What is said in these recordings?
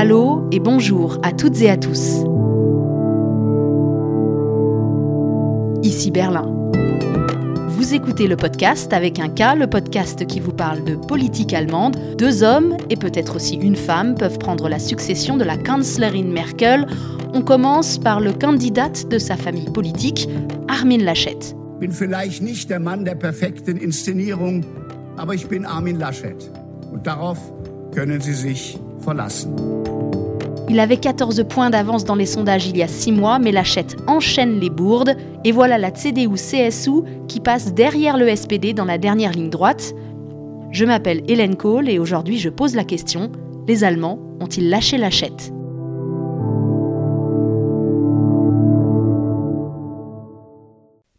Allô et bonjour à toutes et à tous. Ici Berlin. Vous écoutez le podcast avec un cas, le podcast qui vous parle de politique allemande. Deux hommes et peut-être aussi une femme peuvent prendre la succession de la Kanzlerin Merkel. On commence par le candidat de sa famille politique, Armin Laschet. bin vielleicht nicht der Mann der perfekten Inszenierung, aber ich bin Armin Laschet. Und darauf können Sie sich Il avait 14 points d'avance dans les sondages il y a 6 mois, mais Lachette enchaîne les bourdes. Et voilà la CDU-CSU qui passe derrière le SPD dans la dernière ligne droite. Je m'appelle Hélène Kohl et aujourd'hui je pose la question les Allemands ont-ils lâché Lachette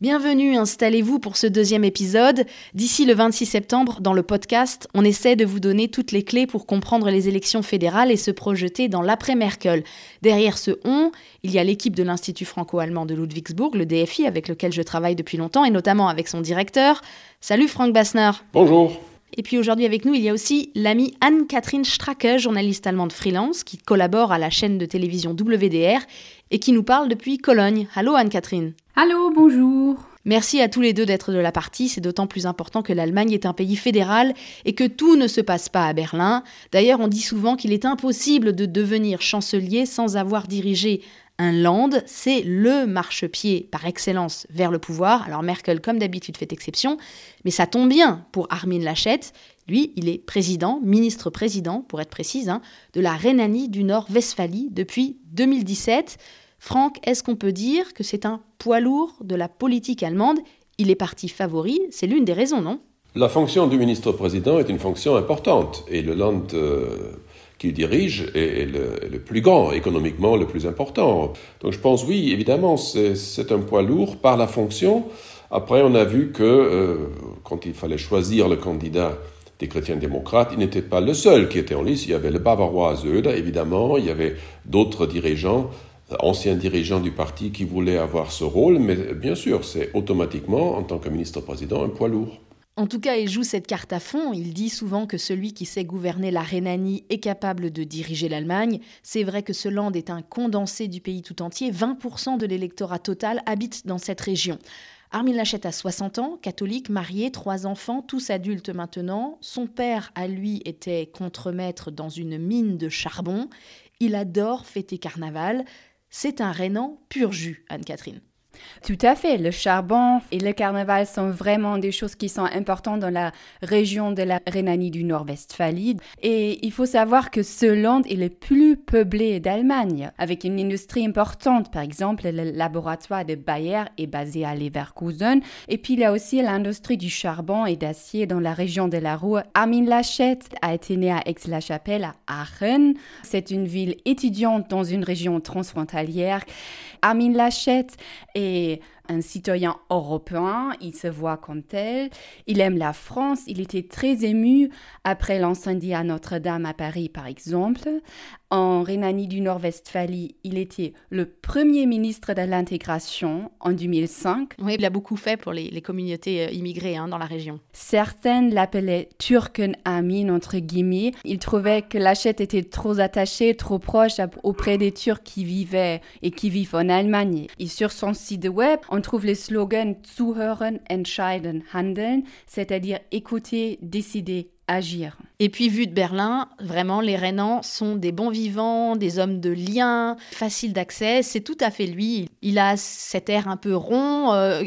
Bienvenue, installez-vous pour ce deuxième épisode. D'ici le 26 septembre, dans le podcast, on essaie de vous donner toutes les clés pour comprendre les élections fédérales et se projeter dans l'après-Merkel. Derrière ce on, il y a l'équipe de l'Institut franco-allemand de Ludwigsburg, le DFI, avec lequel je travaille depuis longtemps, et notamment avec son directeur. Salut Frank Bassner. Bonjour. Et puis aujourd'hui avec nous, il y a aussi l'amie Anne-Catherine Stracke, journaliste allemande freelance, qui collabore à la chaîne de télévision WDR et qui nous parle depuis Cologne. Allô Anne-Catherine. Allô, bonjour. Merci à tous les deux d'être de la partie, c'est d'autant plus important que l'Allemagne est un pays fédéral et que tout ne se passe pas à Berlin. D'ailleurs, on dit souvent qu'il est impossible de devenir chancelier sans avoir dirigé un land, c'est le marchepied par excellence vers le pouvoir. Alors Merkel, comme d'habitude, fait exception, mais ça tombe bien pour Armin Laschet. Lui, il est président, ministre-président, pour être précise, hein, de la Rhénanie du Nord-Westphalie depuis 2017. Franck, est-ce qu'on peut dire que c'est un poids lourd de la politique allemande? Il est parti favori, c'est l'une des raisons, non? La fonction du ministre-président est une fonction importante et le Land euh, qu'il dirige est, le, plus grand, économiquement le plus important. Donc je pense oui, évidemment, c'est un poids lourd par la fonction. Après, on a vu que euh, quand il fallait choisir le candidat des chrétiens démocrates, il n'était pas le seul qui était en liste. Il y avait le bavarois Söder, évidemment, il y avait d'autres dirigeants ancien dirigeant du parti qui voulait avoir ce rôle, mais bien sûr, c'est automatiquement, en tant que ministre-président, un poids lourd. En tout cas, il joue cette carte à fond. Il dit souvent que celui qui sait gouverner la Rhénanie est capable de diriger l'Allemagne. C'est vrai que ce land est un condensé du pays tout entier. 20% de l'électorat total habite dans cette région. Armin Laschet a 60 ans, catholique, marié, trois enfants, tous adultes maintenant. Son père, à lui, était contremaître dans une mine de charbon. Il adore fêter carnaval. C'est un Rhénan pur jus, Anne-Catherine. Tout à fait. Le charbon et le carnaval sont vraiment des choses qui sont importantes dans la région de la Rhénanie du Nord-Westphalie. Et il faut savoir que ce land est le plus peuplé d'Allemagne, avec une industrie importante. Par exemple, le laboratoire de Bayer est basé à Leverkusen. Et puis, il y a aussi l'industrie du charbon et d'acier dans la région de la Ruhr. Armin Laschet a été né à Aix-la-Chapelle, à Aachen. C'est une ville étudiante dans une région transfrontalière. Armin Laschet est et un citoyen européen, il se voit comme tel, il aime la France, il était très ému après l'incendie à Notre-Dame à Paris par exemple. En Rhénanie du Nord-Westphalie, il était le premier ministre de l'intégration en 2005. Oui, il a beaucoup fait pour les, les communautés euh, immigrées hein, dans la région. Certaines l'appelaient Turken Amin, entre guillemets. Il trouvait que Lachette était trop attaché, trop proche auprès des Turcs qui vivaient et qui vivent en Allemagne. Et sur son site web, on trouve les slogans Zuhören, Entscheiden, Handeln, c'est-à-dire écouter, décider, agir. Et puis, vu de Berlin, vraiment, les Rhénans sont des bons vivants, des hommes de lien, faciles d'accès. C'est tout à fait lui. Il a cet air un peu rond. Euh,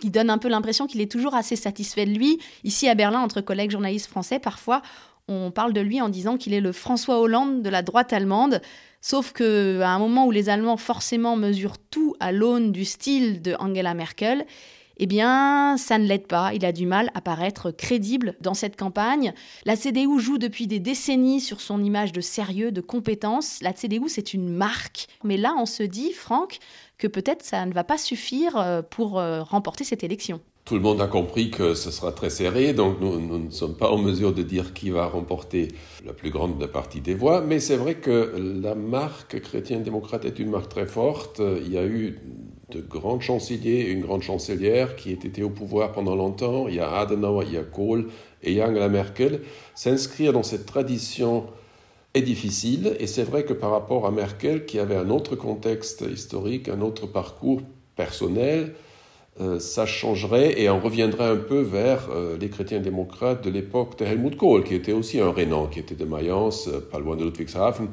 qui donne un peu l'impression qu'il est toujours assez satisfait de lui. Ici à Berlin, entre collègues journalistes français, parfois, on parle de lui en disant qu'il est le François Hollande de la droite allemande. Sauf que à un moment où les Allemands forcément mesurent tout à l'aune du style de Angela Merkel, eh bien, ça ne l'aide pas. Il a du mal à paraître crédible dans cette campagne. La CDU joue depuis des décennies sur son image de sérieux, de compétence. La CDU, c'est une marque. Mais là, on se dit, Franck, que peut-être ça ne va pas suffire euh, pour euh, remporter cette élection. Tout le monde a compris que ce sera très serré, donc nous, ne sommes pas en mesure de dire qui va remporter la plus grande partie des voix, mais c'est vrai que la marque chrétienne-démocrate est une marque très forte. Il y a eu de grands chanceliers, une grande chancelière qui était au pouvoir pendant longtemps. Il y a Adenauer, il y a Kohl et Angela Merkel. S'inscrire dans cette tradition est difficile. Et c'est vrai que par rapport à Merkel, qui avait un autre contexte historique, un autre parcours personnel, ça changerait et on reviendrait un peu vers euh, les chrétiens démocrates de l'époque de Helmut Kohl, qui était aussi un Rénan, qui était de Mayence, euh, pas loin de Ludwigshafen.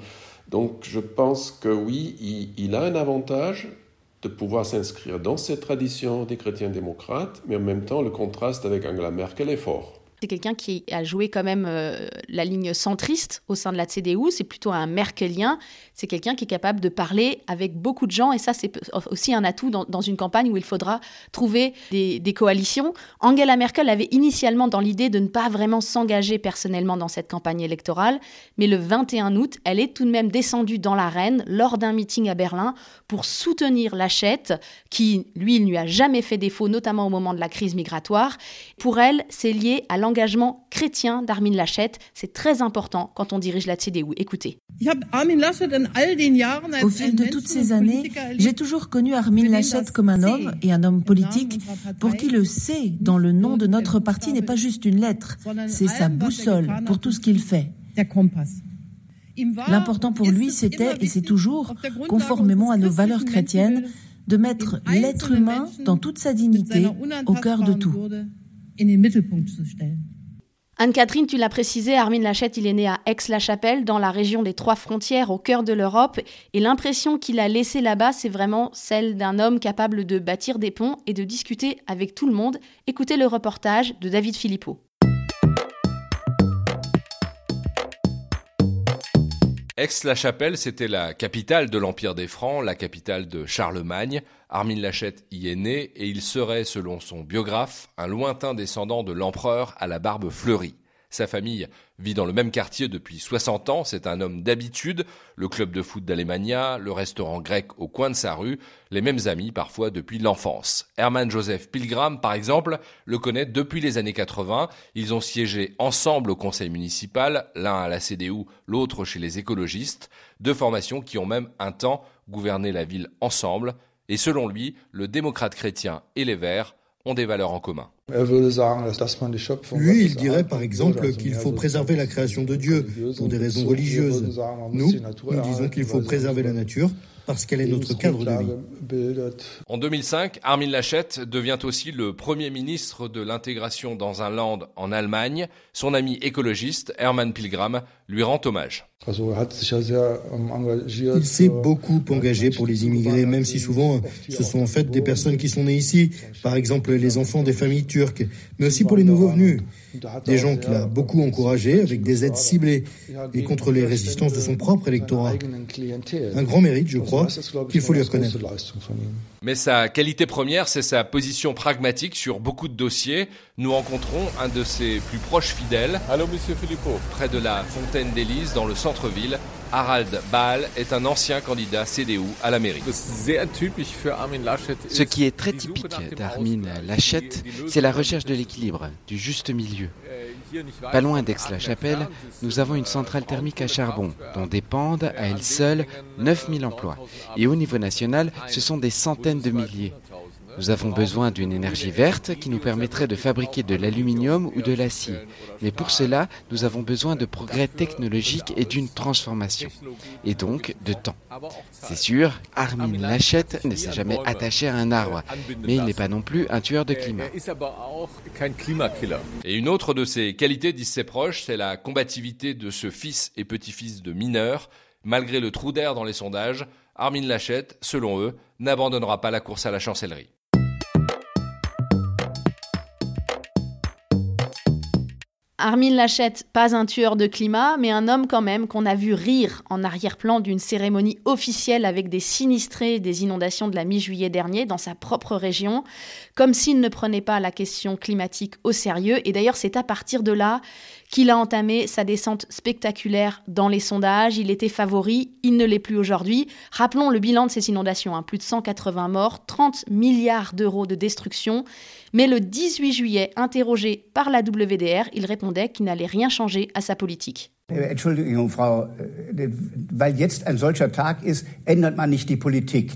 Donc je pense que oui, il, il a un avantage de pouvoir s'inscrire dans cette tradition des chrétiens démocrates, mais en même temps le contraste avec Angela Merkel est fort. C'est quelqu'un qui a joué quand même euh, la ligne centriste au sein de la CDU. C'est plutôt un Merkelien. C'est quelqu'un qui est capable de parler avec beaucoup de gens. Et ça, c'est aussi un atout dans, une campagne où il faudra trouver des, coalitions. Angela Merkel avait initialement dans l'idée de ne pas vraiment s'engager personnellement dans cette campagne électorale. Mais le 21 août, elle est tout de même descendue dans l'arène lors d'un meeting à Berlin pour soutenir Lachette, qui, lui, il ne lui a jamais fait défaut, notamment au moment de la crise migratoire. Pour elle, c'est lié à l'engagement chrétien d'Armin Laschet. C'est très important quand on dirige la CDU. Écoutez. Au fil de toutes ces années, j'ai toujours connu Armin Laschet comme un homme et un homme politique pour qui le C dans le nom de notre parti n'est pas juste une lettre, c'est sa boussole pour tout ce qu'il fait. L'important pour lui, c'était, et c'est toujours, conformément à nos valeurs chrétiennes, de mettre l'être humain dans toute sa dignité au cœur de tout. Anne-Catherine, tu l'as précisé, Armin Lachette, il est né à Aix-la-Chapelle, dans la région des Trois Frontières, au cœur de l'Europe. Et l'impression qu'il a laissée là-bas, c'est vraiment celle d'un homme capable de bâtir des ponts et de discuter avec tout le monde. Écoutez le reportage de David Philippot. Aix-la-Chapelle, c'était la capitale de l'Empire des Francs, la capitale de Charlemagne. Armin Lachette y est né et il serait, selon son biographe, un lointain descendant de l'empereur à la barbe fleurie. Sa famille vit dans le même quartier depuis 60 ans, c'est un homme d'habitude, le club de foot d'Alemania, le restaurant grec au coin de sa rue, les mêmes amis parfois depuis l'enfance. Hermann Joseph Pilgram, par exemple, le connaît depuis les années 80, ils ont siégé ensemble au conseil municipal, l'un à la CDU, l'autre chez les écologistes, deux formations qui ont même un temps gouverné la ville ensemble, et selon lui, le démocrate chrétien et les Verts ont des valeurs en commun. Lui, il dirait par exemple qu'il faut préserver la création de Dieu pour des raisons religieuses. Nous, nous disons qu'il faut préserver la nature parce qu'elle est notre cadre de vie. En 2005, Armin Laschet devient aussi le Premier ministre de l'intégration dans un land en Allemagne. Son ami écologiste, Hermann Pilgram, lui rend hommage. Il s'est beaucoup engagé pour les immigrés, même si souvent ce sont en fait des personnes qui sont nées ici, par exemple les enfants des familles turques, mais aussi pour les nouveaux venus. Des gens qu'il a beaucoup encouragés avec des aides ciblées et contre les résistances de son propre électorat. Un grand mérite, je crois, qu'il faut lui reconnaître. Mais sa qualité première, c'est sa position pragmatique sur beaucoup de dossiers. Nous rencontrons un de ses plus proches fidèles. Allô, monsieur Philippot. Près de la Fontaine d'Élysée, dans le centre-ville. Harald Baal est un ancien candidat CDU à la mairie. Ce qui est très typique d'Armin Laschet, c'est la recherche de l'équilibre, du juste milieu. Pas loin d'Aix-la-Chapelle, nous avons une centrale thermique à charbon dont dépendent à elle seule 9000 emplois. Et au niveau national, ce sont des centaines de milliers. Nous avons besoin d'une énergie verte qui nous permettrait de fabriquer de l'aluminium ou de l'acier. Mais pour cela, nous avons besoin de progrès technologiques et d'une transformation. Et donc de temps. C'est sûr, Armin Lachette ne s'est jamais attaché à un arbre. Mais il n'est pas non plus un tueur de climat. Et une autre de ses qualités, disent ses proches, c'est la combativité de ce fils et petit-fils de mineurs. Malgré le trou d'air dans les sondages, Armin Lachette, selon eux, n'abandonnera pas la course à la chancellerie. Armin Lachette, pas un tueur de climat, mais un homme quand même qu'on a vu rire en arrière-plan d'une cérémonie officielle avec des sinistrés des inondations de la mi-juillet dernier dans sa propre région, comme s'il ne prenait pas la question climatique au sérieux. Et d'ailleurs, c'est à partir de là qu'il a entamé sa descente spectaculaire dans les sondages. Il était favori, il ne l'est plus aujourd'hui. Rappelons le bilan de ces inondations, hein. plus de 180 morts, 30 milliards d'euros de destruction. Mais le 18 juillet, interrogé par la WDR, il répondait qu'il n'allait rien changer à sa politique. Entschuldigung, Frau, weil jetzt ein solcher Tag ist, ändert man nicht die Politik.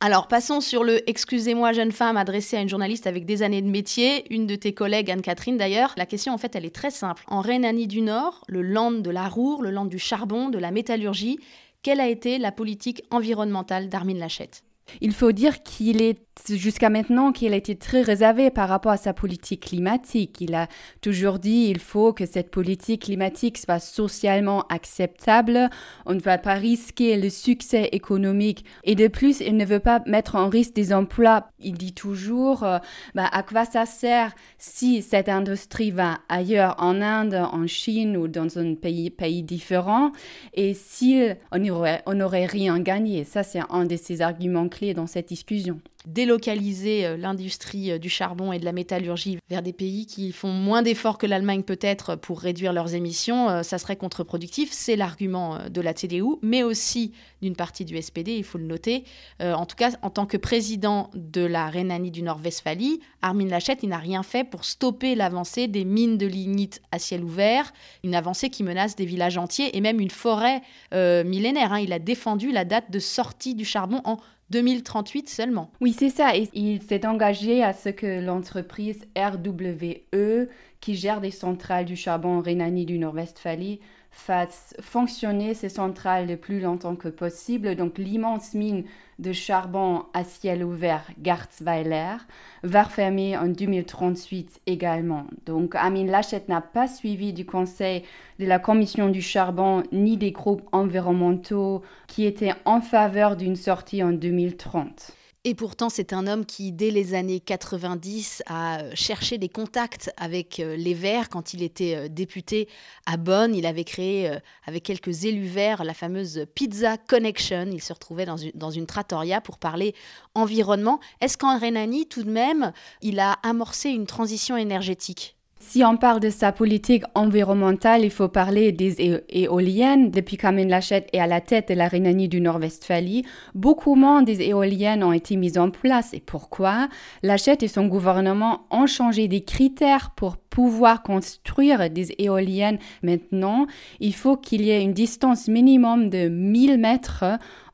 Alors passons sur le Excusez-moi jeune femme adressé à une journaliste avec des années de métier, une de tes collègues Anne-Catherine d'ailleurs. La question en fait elle est très simple. En Rhénanie du Nord, le land de la Roure, le land du charbon, de la métallurgie, quelle a été la politique environnementale d'Armin Lachette? Il faut dire qu'il est jusqu'à maintenant qu'il a été très réservé par rapport à sa politique climatique. Il a toujours dit il faut que cette politique climatique soit socialement acceptable. On ne va pas risquer le succès économique. Et de plus, il ne veut pas mettre en risque des emplois. Il dit toujours euh, bah, à quoi ça sert si cette industrie va ailleurs, en Inde, en Chine ou dans un pays, pays différent, et si on n'aurait rien gagné? Ça, c'est un de ses arguments clés dans cette discussion délocaliser euh, l'industrie euh, du charbon et de la métallurgie vers des pays qui font moins d'efforts que l'Allemagne peut-être pour réduire leurs émissions, euh, ça serait contre-productif. C'est l'argument de la CDU, mais aussi d'une partie du SPD, il faut le noter. en tout cas, en tant que président de la Rhénanie du Nord-Westphalie, Armin Laschet, il n'a rien fait pour stopper l'avancée des mines de lignite à ciel ouvert, une avancée qui menace des villages entiers et même une forêt millénaire. Hein. Il a défendu la date de sortie du charbon en 2038 seulement. Oui, c'est ça. Et il s'est engagé à ce que l'entreprise RWE, qui gère des centrales du charbon en Rhénanie du Nord-Westphalie, fasse fonctionner ces centrales le plus longtemps que possible. Donc l'immense mine de charbon à ciel ouvert Garzweiler va fermer en 2038 également. Donc Amin Lachet n'a pas suivi du conseil de la Commission du charbon ni des groupes environnementaux qui étaient en faveur d'une sortie en 2030. Et pourtant, c'est un homme qui, dès les années 90, a euh, cherché des contacts avec euh, les Verts. Quand il était euh, député à Bonn, il avait créé, avec quelques élus verts, la fameuse Pizza Connection. Il se retrouvait dans une, dans une trattoria pour parler environnement. Est-ce qu'en Rhénanie, tout de même, il a amorcé une transition énergétique? Si on parle de sa politique environnementale, il faut parler des éoliennes. Depuis qu'Amin Lachette est à la tête de la Rhénanie du Nord-Westphalie, beaucoup moins des éoliennes ont été mises en place. Et pourquoi? Lachette et son gouvernement ont changé des critères pour pouvoir construire des éoliennes. Maintenant, il faut qu'il y ait une distance minimum de 1000 mètres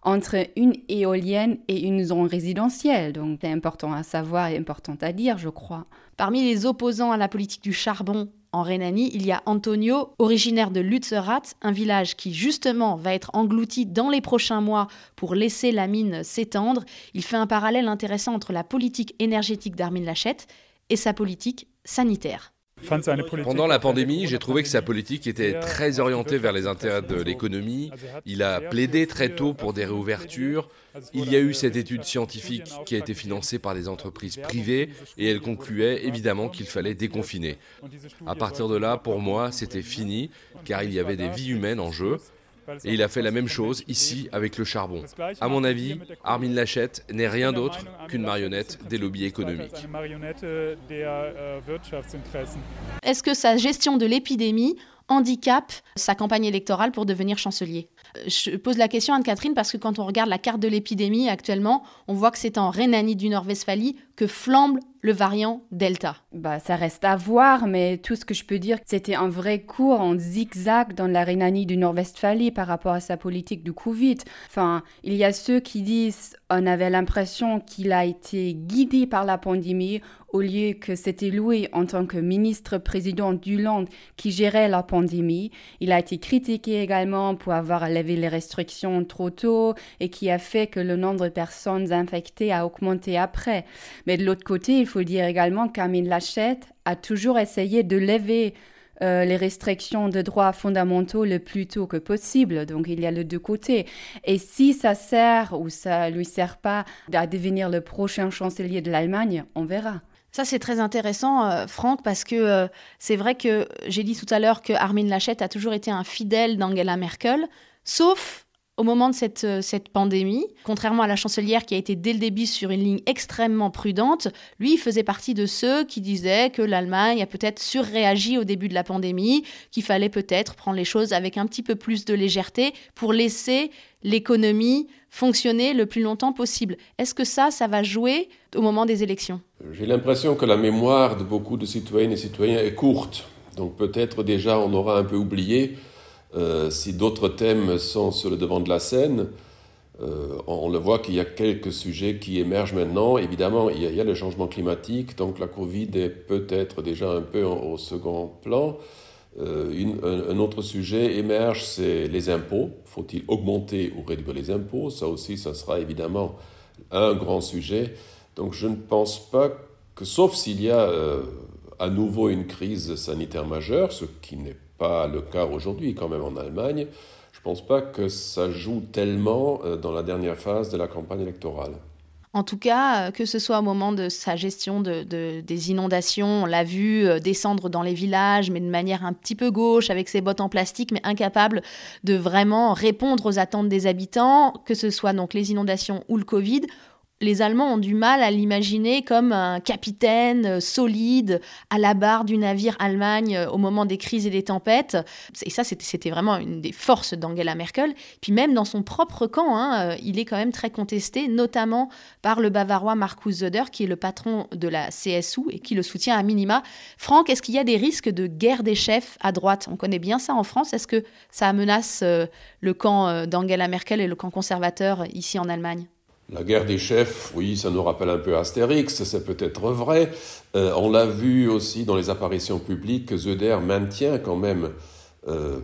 entre une éolienne et une zone résidentielle. Donc c'est important à savoir et important à dire, je crois. Parmi les opposants à la politique du charbon en Rhénanie, il y a Antonio, originaire de Lützerath, un village qui justement va être englouti dans les prochains mois pour laisser la mine s'étendre. Il fait un parallèle intéressant entre la politique énergétique d'Armin Lachette et sa politique sanitaire. Pendant la pandémie, j'ai trouvé que sa politique était très orientée vers les intérêts de l'économie. Il a plaidé très tôt pour des réouvertures. Il y a eu cette étude scientifique qui a été financée par des entreprises privées et elle concluait évidemment qu'il fallait déconfiner. À partir de là, pour moi, c'était fini car il y avait des vies humaines en jeu. Et il a fait la même chose ici avec le charbon. À mon avis, Armin Lachette n'est rien d'autre qu'une marionnette des lobbies économiques. Est-ce que sa gestion de l'épidémie handicape sa campagne électorale pour devenir chancelier Je pose la question à Anne-Catherine parce que quand on regarde la carte de l'épidémie actuellement, on voit que c'est en Rhénanie du Nord-Westphalie que flambe le variant Delta bah, Ça reste à voir, mais tout ce que je peux dire, c'était un vrai cours en zigzag dans la Rhénanie du Nord-Westphalie par rapport à sa politique du Covid. Enfin, il y a ceux qui disent on avait l'impression qu'il a été guidé par la pandémie au lieu que c'était loué en tant que ministre-président du Land qui gérait la pandémie. Il a été critiqué également pour avoir levé les restrictions trop tôt et qui a fait que le nombre de personnes infectées a augmenté après. Mais de l'autre côté, il faut dire également qu'Amin Lachette a toujours essayé de lever euh, les restrictions de droits fondamentaux le plus tôt que possible. Donc il y a les deux côtés. Et si ça sert ou ça lui sert pas à devenir le prochain chancelier de l'Allemagne, on verra. Ça, c'est très intéressant, euh, Franck, parce que euh, c'est vrai que j'ai dit tout à l'heure que Armin Lachette a toujours été un fidèle d'Angela Merkel, sauf au moment de cette, euh, cette pandémie, contrairement à la chancelière qui a été dès le début sur une ligne extrêmement prudente, lui faisait partie de ceux qui disaient que l'Allemagne a peut-être surréagi au début de la pandémie, qu'il fallait peut-être prendre les choses avec un petit peu plus de légèreté pour laisser l'économie fonctionner le plus longtemps possible. Est-ce que ça, ça va jouer au moment des élections? J'ai l'impression que la mémoire de beaucoup de citoyennes et citoyens est courte. Donc peut-être déjà on aura un peu oublié euh, si d'autres thèmes sont sur le devant de la scène, Euh, on le voit qu'il y a quelques sujets qui émergent maintenant. Évidemment, il y a, le changement climatique, donc la Covid est peut-être déjà un peu au second plan. Euh, un, autre sujet émerge, c'est les impôts. Faut-il augmenter ou réduire les impôts? Ça aussi, ça sera évidemment un grand sujet. Donc je ne pense pas que, sauf s'il y a euh, à nouveau une crise sanitaire majeure, ce qui n'est pas le cas aujourd'hui quand même en Allemagne, je ne pense pas que ça joue tellement euh, dans la dernière phase de la campagne électorale. En tout cas, euh, que ce soit au moment de sa gestion de, des inondations, on l'a vu euh, descendre dans les villages, mais de manière un petit peu gauche, avec ses bottes en plastique, mais incapable de vraiment répondre aux attentes des habitants, que ce soit donc les inondations ou le Covid, les Allemands ont du mal à l'imaginer comme un capitaine euh, solide à la barre du navire Allemagne euh, au moment des crises et des tempêtes. Et ça, c'était vraiment une des forces d'Angela Merkel. Puis même dans son propre camp, hein, euh, il est quand même très contesté, notamment par le Bavarois Markus Söder, qui est le patron de la CSU et qui le soutient à minima. Franck, est-ce qu'il y a des risques de guerre des chefs à droite? On connaît bien ça en France. Est-ce que ça menace le camp d'Angela Merkel et le camp conservateur ici en Allemagne? La guerre des chefs, oui, ça nous rappelle un peu Astérix, c'est peut-être vrai. Euh, on l'a vu aussi dans les apparitions publiques que Zöder maintient quand même euh,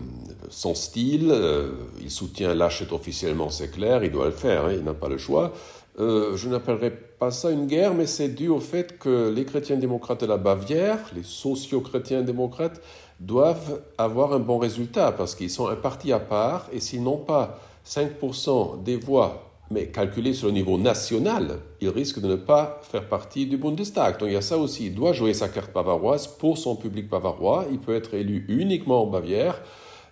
son style. Euh, il soutient Lachette officiellement, c'est clair, il doit le faire, hein, il n'a pas le choix. je n'appellerais pas ça une guerre, mais c'est dû au fait que les chrétiens démocrates de la Bavière, les socio-chrétiens démocrates, doivent avoir un bon résultat parce qu'ils sont un parti à part et s'ils n'ont pas 5% des voix mais calculé sur le niveau national, il risque de ne pas faire partie du Bundestag. Donc il y a ça aussi. Il doit jouer sa carte bavaroise pour son public bavarois. Il peut être élu uniquement en Bavière.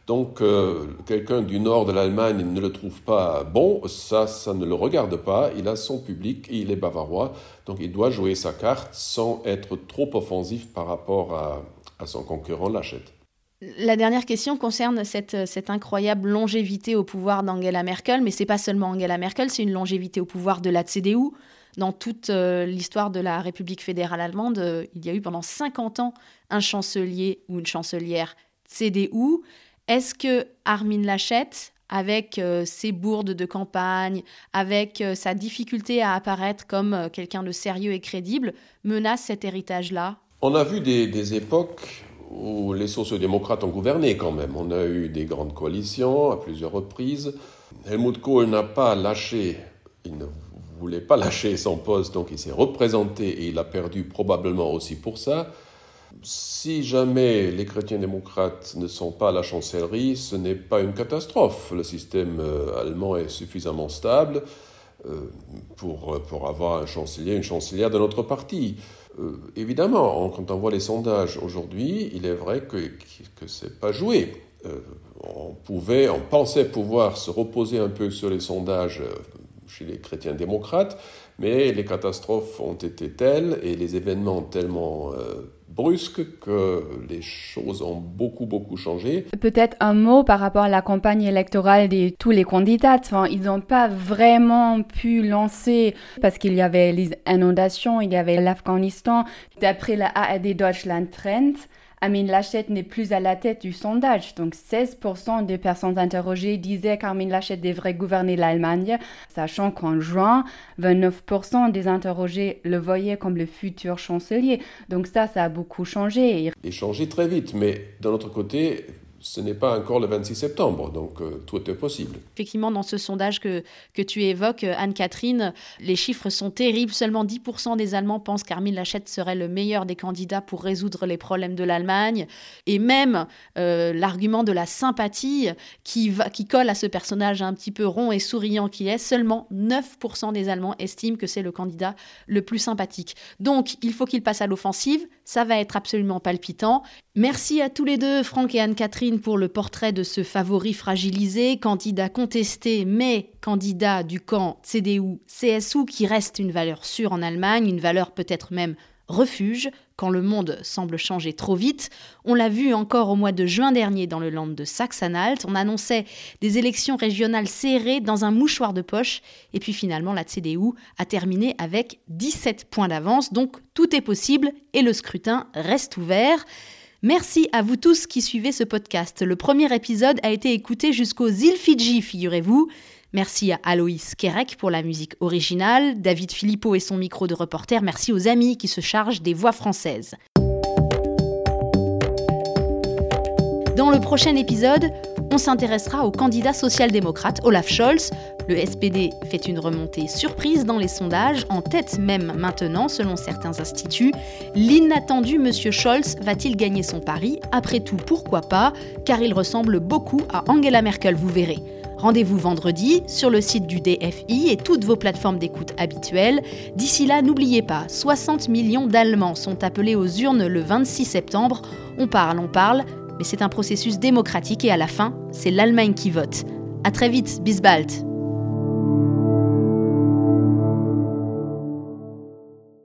Donc euh, quelqu'un du nord de l'Allemagne ne le trouve pas bon, ça, ça ne le regarde pas. Il a son public il est bavarois. Donc il doit jouer sa carte sans être trop offensif par rapport à, à son concurrent Lachette. La dernière question concerne cette, cette incroyable longévité au pouvoir d'Angela Merkel, mais c'est pas seulement Angela Merkel, c'est une longévité au pouvoir de la CDU. Dans toute euh, l'histoire de la République fédérale allemande, euh, il y a eu pendant 50 ans un chancelier ou une chancelière CDU. Est-ce que Armin Laschet, avec euh, ses bourdes de campagne, avec sa difficulté à apparaître comme quelqu'un de sérieux et crédible, menace cet héritage-là? On a vu des, des époques où les sociodémocrates ont gouverné quand même. On a eu des grandes coalitions à plusieurs reprises. Helmut Kohl n'a pas lâché, il ne voulait pas lâcher son poste, donc il s'est représenté et il a perdu probablement aussi pour ça. Si jamais les chrétiens démocrates ne sont pas à la chancellerie, ce n'est pas une catastrophe. Le système euh, allemand est suffisamment stable euh, pour, pour avoir un chancelier, une chancelière de notre parti. Euh, évidemment, quand on voit les sondages aujourd'hui, il est vrai que, ce n'est pas joué. Euh, on, pouvait, on pensait pouvoir se reposer un peu sur les sondages euh, chez les chrétiens démocrates, mais les catastrophes ont été telles et les événements tellement brusque que les choses ont beaucoup, beaucoup changé. Peut-être un mot par rapport à la campagne électorale de tous les candidats. ils n'ont pas vraiment pu lancer parce qu'il y avait les inondations, il y avait l'Afghanistan. D'après la ARD Deutschland Trend, Armin Laschet n'est plus à la tête du sondage. Donc 16% des personnes interrogées disaient qu'Armin Laschet devrait gouverner l'Allemagne, sachant qu'en juin, 29% des interrogés le voyaient comme le futur chancelier. Donc ça, ça a beaucoup changé. Et changé très vite, mais d'un autre côté, ce n'est pas encore le 26 septembre, donc euh, tout est possible. Effectivement, dans ce sondage que, que tu évoques, euh, Anne-Catherine, les chiffres sont terribles. Seulement 10% des Allemands pensent qu'Armin Laschet serait le meilleur des candidats pour résoudre les problèmes de l'Allemagne. Et même euh, l'argument de la sympathie qui, qui colle à ce personnage un petit peu rond et souriant qui est, seulement 9% des Allemands estiment que c'est le candidat le plus sympathique. Donc, il faut qu'il passe à l'offensive. Ça va être absolument palpitant. Merci à tous les deux, Franck et Anne-Catherine, pour le portrait de ce favori fragilisé, candidat contesté, mais candidat du camp CDU-CSU, qui reste une valeur sûre en Allemagne, une valeur peut-être même refuge quand le monde semble changer trop vite. On l'a vu encore au mois de juin dernier dans le land de Saxe-Anhalt. On annonçait des élections régionales serrées dans un mouchoir de poche. Et puis finalement, la CDU a terminé avec 17 points d'avance. Donc tout est possible et le scrutin reste ouvert. Merci à vous tous qui suivez ce podcast. Le premier épisode a été écouté jusqu'aux îles Fidji, figurez-vous. Merci à Aloïs Kerek pour la musique originale, David Philippot et son micro de reporter, merci aux amis qui se chargent des voix françaises. Dans le prochain épisode, on s'intéressera au candidat social-démocrate Olaf Scholz. Le SPD fait une remontée surprise dans les sondages, en tête même maintenant selon certains instituts. L'inattendu Monsieur Scholz va-t-il gagner son pari? Après tout, pourquoi pas? Car il ressemble beaucoup à Angela Merkel, vous verrez. Rendez-vous vendredi sur le site du DFI et toutes vos plateformes d'écoute habituelles. D'ici là, n'oubliez pas, 60 millions d'Allemands sont appelés aux urnes le 26 septembre. On parle, on parle, mais c'est un processus démocratique et à la fin, c'est l'Allemagne qui vote. À très vite, bis bald